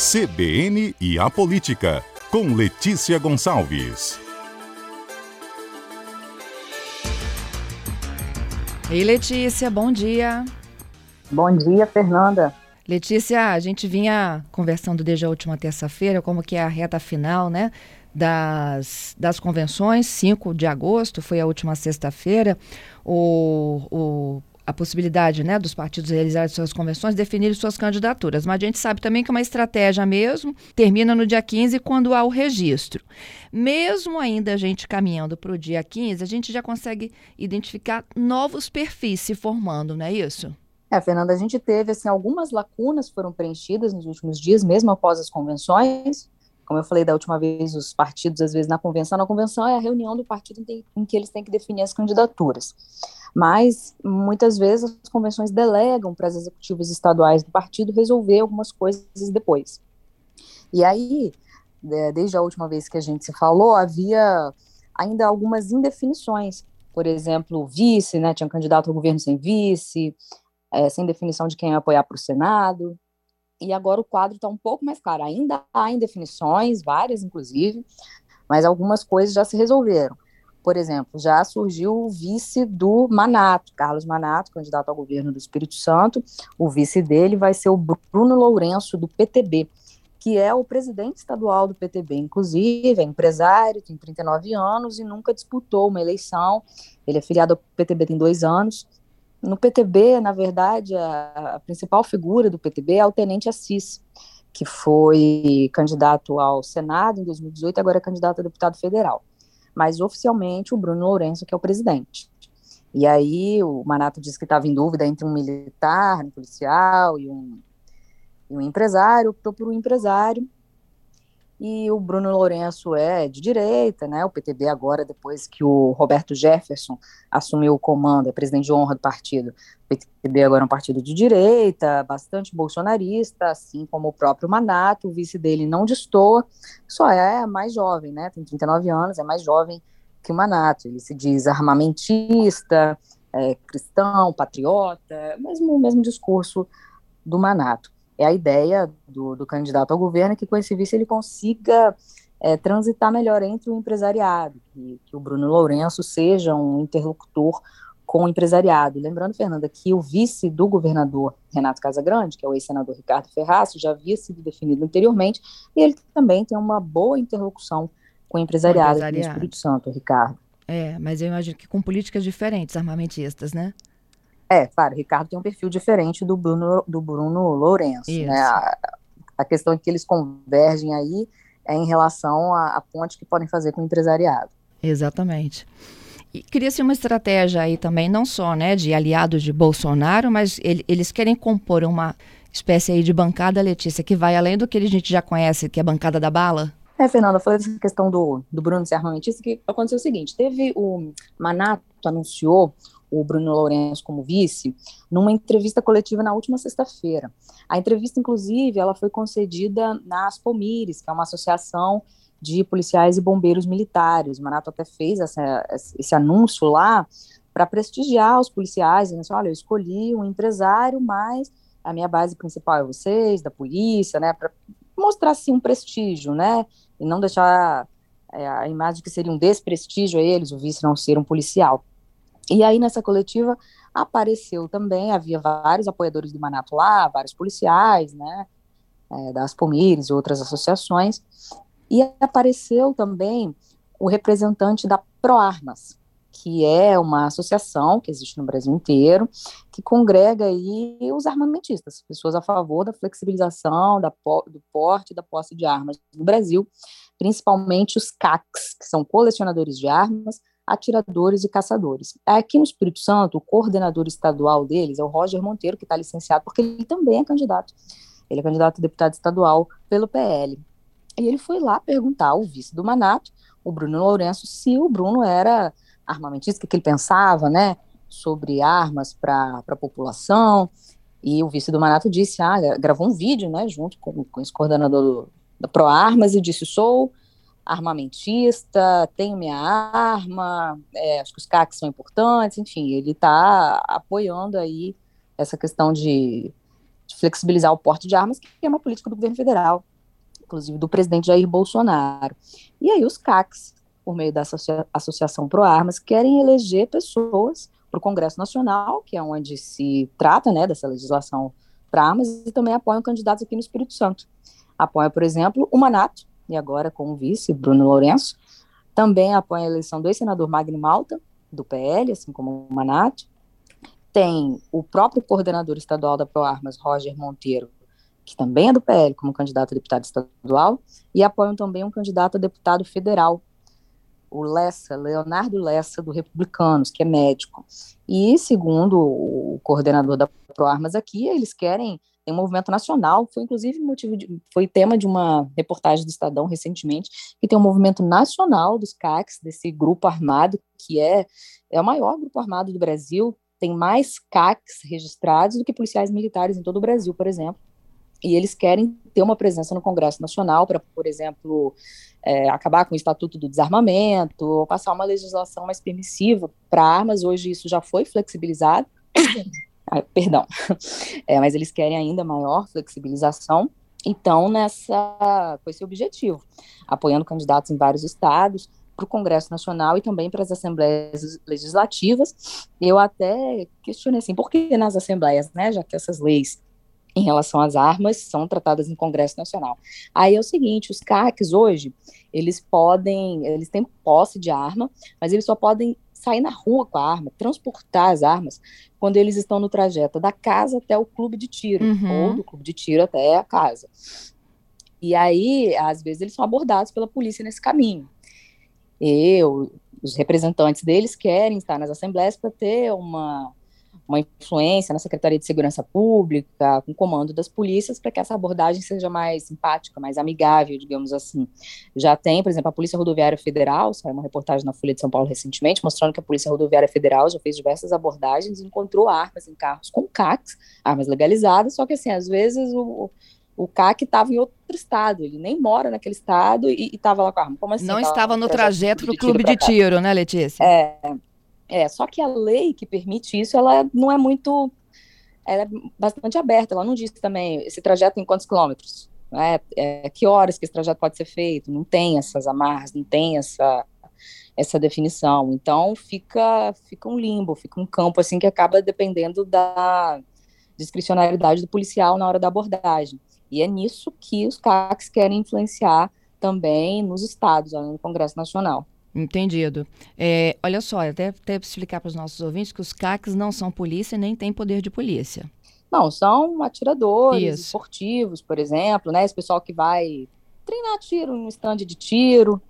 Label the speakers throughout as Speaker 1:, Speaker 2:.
Speaker 1: CBN e a Política, com Letícia Gonçalves.
Speaker 2: Ei, Letícia, bom dia.
Speaker 3: Bom dia, Fernanda.
Speaker 2: Letícia, a gente vinha conversando desde a última terça-feira, como que é a reta final, né? Das, das convenções, 5 de agosto, foi a última sexta-feira. O, o a possibilidade né, dos partidos realizarem suas convenções, definirem suas candidaturas. Mas a gente sabe também que uma estratégia mesmo termina no dia 15 quando há o registro. Mesmo ainda a gente caminhando para o dia 15, a gente já consegue identificar novos perfis se formando, não é isso?
Speaker 3: É, Fernanda, a gente teve assim algumas lacunas foram preenchidas nos últimos dias, mesmo após as convenções. Como eu falei da última vez, os partidos, às vezes, na convenção, na convenção é a reunião do partido em que eles têm que definir as candidaturas. Mas, muitas vezes, as convenções delegam para as executivas estaduais do partido resolver algumas coisas depois. E aí, desde a última vez que a gente se falou, havia ainda algumas indefinições. Por exemplo, vice, né, tinha um candidato ao governo sem vice, é, sem definição de quem ia apoiar para o Senado e agora o quadro está um pouco mais claro. Ainda há indefinições, várias inclusive, mas algumas coisas já se resolveram. Por exemplo, já surgiu o vice do Manato, Carlos Manato, candidato ao governo do Espírito Santo. O vice dele vai ser o Bruno Lourenço, do PTB, que é o presidente estadual do PTB, inclusive, é empresário, tem 39 anos e nunca disputou uma eleição. Ele é filiado ao PTB tem dois anos, no PTB, na verdade, a, a, principal figura do PTB é o Tenente Assis, que foi candidato ao Senado em 2018 e agora é candidato a deputado federal. Mas oficialmente o Bruno Lourenço que é o presidente. E aí o Manato disse que estava em dúvida entre um militar, um policial e um, e um empresário, optou por um empresário, e o Bruno Lourenço é de direita, né? O PTB agora, depois que o Roberto Jefferson assumiu o comando, é presidente de honra do partido, o PTB agora é um partido de direita, bastante bolsonarista, assim como o próprio Manato, o vice dele não destoa, só é mais jovem, né? Tem 39 anos, é mais jovem que o Manato. Ele se diz armamentista, é, cristão, patriota, mesmo mesmo discurso do Manato é a ideia do, do candidato ao governo que com esse vice ele consiga é, transitar melhor entre o empresariado, que, que o Bruno Lourenço seja um interlocutor com o empresariado. Lembrando, Fernanda, que o vice do governador Renato Casagrande, que é o ex-senador Ricardo Ferraço, já havia sido definido anteriormente, e ele também tem uma boa interlocução com o empresariado, empresariado. aqui no Espírito Santo, Ricardo.
Speaker 2: É, mas eu imagino que com políticas diferentes, armamentistas, né?
Speaker 3: É, claro, o Ricardo tem um perfil diferente do Bruno, do Bruno Lourenço, né? A, a, questão é que eles convergem aí é em relação à, à ponte que podem fazer com o empresariado.
Speaker 2: Exatamente. E cria-se uma estratégia aí também, não só né, de aliados de Bolsonaro, mas ele, eles querem compor uma espécie aí de bancada, Letícia, que vai além do que a gente já conhece, que é a bancada da bala?
Speaker 3: É, Fernanda, eu falei dessa questão do, do Bruno ser armamentista, que aconteceu o seguinte, teve o Manato anunciou o Bruno Lourenço como vice, numa entrevista coletiva na última sexta-feira. A entrevista, inclusive, ela foi concedida na Aspomires, que é uma associação de policiais e bombeiros militares. O Manato até fez essa, esse anúncio lá para prestigiar os policiais, dizendo assim, olha, eu escolhi um empresário, mas a minha base principal é vocês, da polícia, né, para mostrar, assim, um prestígio, né, e não deixar é, a imagem que seria um desprestígio a eles, o vice não ser um policial. E aí, nessa coletiva, apareceu também, havia vários apoiadores do Manato lá, vários policiais, né, é, das Pomires e outras associações, e apareceu também o representante da ProArmas, que é uma associação que existe no Brasil inteiro, que congrega aí os armamentistas, pessoas a favor da flexibilização da, do porte e da posse de armas no Brasil, principalmente os CACs, que são colecionadores de armas, atiradores e caçadores. Aqui no Espírito Santo, o coordenador estadual deles é o Roger Monteiro, que está licenciado, porque ele também é candidato. Ele é candidato a deputado estadual pelo PL. E ele foi lá perguntar ao vice do Manato, o Bruno Lourenço, se o Bruno era armamentista, o que ele pensava, né, sobre armas para a população. E o vice do Manato disse, ah, gravou um vídeo, né, junto com, com esse coordenador do, da ProArmas e disse, sou armamentista, tenho minha arma, é, acho que os CACs são importantes, enfim, ele está apoiando aí essa questão de, de, flexibilizar o porte de armas, que é uma política do governo federal. inclusive do presidente Jair Bolsonaro. E aí os CACs, por meio da Associa Associação Pro Armas, querem eleger pessoas para o Congresso Nacional, que é onde se trata né, dessa legislação para armas, e também apoiam candidatos aqui no Espírito Santo. Apoia, por exemplo, o Manato, e agora com o vice, Bruno Lourenço, também apoia a eleição do ex-senador Magno Malta, do PL, assim como o Manato. Tem o próprio coordenador estadual da ProArmas, Roger Monteiro, que também é do PL, como candidato a deputado estadual, e apoiam também um candidato a deputado federal, o Lessa, Leonardo Lessa, do Republicanos, que é médico. E, segundo o coordenador da ProArmas aqui, eles querem um movimento nacional, foi inclusive motivo de, foi tema de uma reportagem do Estadão recentemente, que tem um movimento nacional dos CACs, desse grupo armado, que é, é o maior grupo armado do Brasil, tem mais CACs registrados do que policiais militares em todo o Brasil, por exemplo. E eles querem ter uma presença no Congresso Nacional para, por exemplo, é, acabar com o Estatuto do Desarmamento, ou passar uma legislação mais permissiva para armas. Hoje isso já foi flexibilizado. Ah, perdão. É, mas eles querem ainda maior flexibilização. Então, nessa, com esse objetivo, apoiando candidatos em vários estados, para o Congresso Nacional e também para as assembleias legislativas. Eu até questionei assim, por que nas assembleias, né, já que essas leis em relação às armas são tratadas no Congresso Nacional. Aí é o seguinte, os CACs hoje, eles podem, eles têm posse de arma, mas eles só podem sair na rua com a arma, transportar as armas, quando eles estão no trajeto da casa até o clube de tiro, uhum. ou do clube de tiro até a casa. E aí, às vezes, eles são abordados pela polícia nesse caminho. Eu, os representantes deles querem estar nas assembleias para ter uma uma influência na Secretaria de Segurança Pública, com comando das polícias, para que essa abordagem seja mais simpática, mais amigável, digamos assim. Já tem, por exemplo, a Polícia Rodoviária Federal, saiu uma reportagem na Folha de São Paulo recentemente, mostrando que a Polícia Rodoviária Federal já fez diversas abordagens e encontrou armas em carros com CACs, armas legalizadas, só que assim, às vezes o, o CAC estava em outro estado, ele nem mora naquele estado e estava lá com a arma. Como assim?
Speaker 2: Não estava no trajeto para o clube de tiro, né, Letícia?
Speaker 3: É, é, só que a lei que permite isso, ela não é muito, ela é bastante aberta, ela não diz também esse trajeto em quantos quilômetros, né, é, que horas que esse trajeto pode ser feito, não tem essas amarras, não tem essa, essa definição, então fica, fica um limbo, fica um campo assim que acaba dependendo da discricionalidade do policial na hora da abordagem, e é nisso que os CACs querem influenciar também nos estados, do Congresso Nacional.
Speaker 2: Entendido. É, olha só, até, até explicar para os nossos ouvintes que os CACs não são polícia nem têm poder de polícia.
Speaker 3: Não, são atiradores Isso. esportivos, por exemplo, né? Esse pessoal que vai treinar tiro no stand de tiro.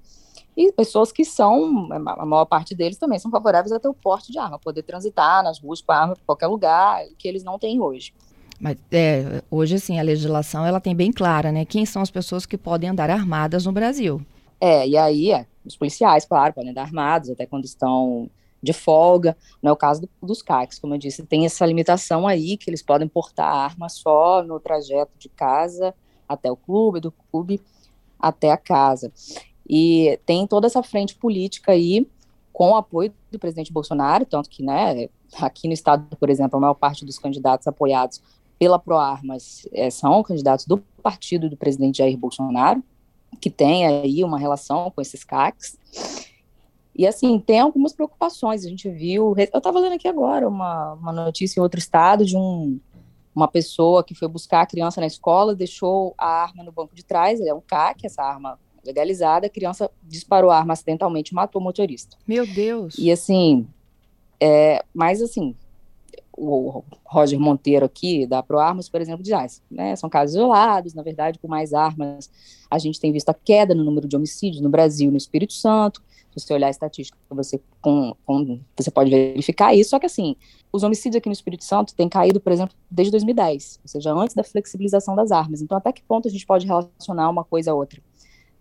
Speaker 3: E pessoas que são, a maior parte deles também são favoráveis a ter o porte de arma, poder transitar nas ruas com a arma em qualquer lugar, que eles não têm hoje.
Speaker 2: Mas é, hoje, assim, a legislação ela tem bem clara, né? Quem são as pessoas que podem andar armadas no Brasil.
Speaker 3: É, e aí é, os policiais, claro, podem andar armados até quando estão de folga. Não é o caso do, dos CACs, como eu disse, tem essa limitação aí que eles podem portar arma só no trajeto de casa até o clube, do clube até a casa. E tem toda essa frente política aí com o apoio do presidente Bolsonaro, tanto que, né, aqui no estado, por exemplo, a maior parte dos candidatos apoiados pela ProArmas é, são candidatos do partido do presidente Jair Bolsonaro, que tem aí uma relação com esses CACs. E assim, tem algumas preocupações. A gente viu. Eu estava lendo aqui agora uma, uma notícia em outro estado de um, uma pessoa que foi buscar a criança na escola, deixou a arma no banco de trás, ele é um CAC, essa arma legalizada, a criança disparou a arma acidentalmente matou o motorista.
Speaker 2: Meu Deus!
Speaker 3: E assim, é, mas assim, o Roger Monteiro aqui, da ProArmas, por exemplo, diz, ah, né, são casos isolados, na verdade, com mais armas, a gente tem visto a queda no número de homicídios no Brasil no Espírito Santo, se você olhar a estatística, você, com, com, você pode verificar isso, só que assim, os homicídios aqui no Espírito Santo têm caído, por exemplo, desde 2010, ou seja, antes da flexibilização das armas, então até que ponto a gente pode relacionar uma coisa a outra,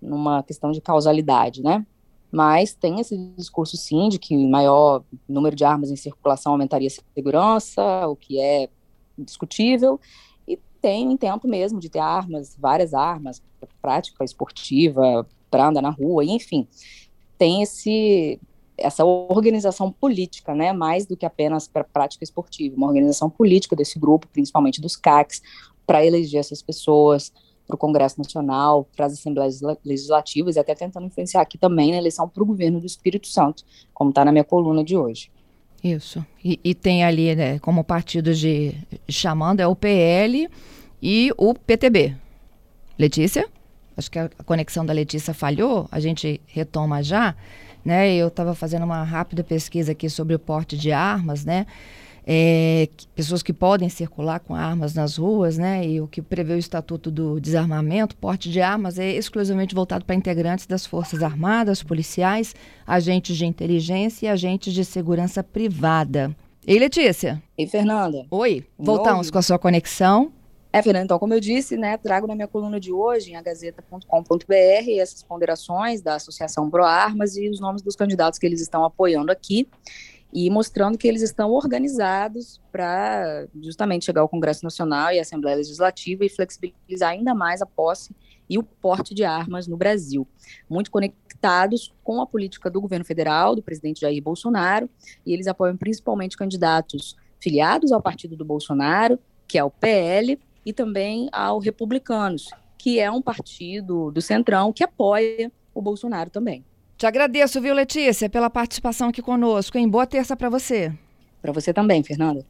Speaker 3: numa questão de causalidade, né? Mas tem esse discurso sim de que maior número de armas em circulação aumentaria a segurança, o que é discutível, e tem tempo mesmo de ter armas, várias armas, prática esportiva, para andar na rua, enfim, tem esse essa organização política, né, mais do que apenas para prática esportiva, uma organização política desse grupo, principalmente dos CACs, para eleger essas pessoas, para o Congresso Nacional, para as Assembleias Legislativas e até tentando influenciar aqui também na eleição para o governo do Espírito Santo, como está na minha coluna de hoje.
Speaker 2: Isso. E, e tem ali, né, como partidos de chamando, é o PL e o PTB. Letícia? Acho que a conexão da Letícia falhou, a gente retoma já. Né? Eu estava fazendo uma rápida pesquisa aqui sobre o porte de armas, né? É, pessoas que podem circular com armas nas ruas, né? E o que prevê o Estatuto do Desarmamento, porte de armas é exclusivamente voltado para integrantes das Forças Armadas, policiais, agentes de inteligência e agentes de segurança privada. Ei, Letícia.
Speaker 3: Ei, Fernanda.
Speaker 2: Oi. Voltamos com a sua conexão.
Speaker 3: É, Fernanda, então, como eu disse, né, trago na minha coluna de hoje, em agazeta.com.br, essas ponderações da Associação Pro Armas e os nomes dos candidatos que eles estão apoiando aqui e mostrando que eles estão organizados para justamente chegar ao Congresso Nacional e à Assembleia Legislativa e flexibilizar ainda mais a posse e o porte de armas no Brasil. Muito conectados com a política do governo federal, do presidente Jair Bolsonaro, e eles apoiam principalmente candidatos filiados ao partido do Bolsonaro, que é o PL, e também ao Republicanos, que é um partido do Centrão que apoia o Bolsonaro também.
Speaker 2: Te agradeço, viu, Letícia, pela participação aqui conosco. Em boa terça para você.
Speaker 3: Para você também, Fernanda.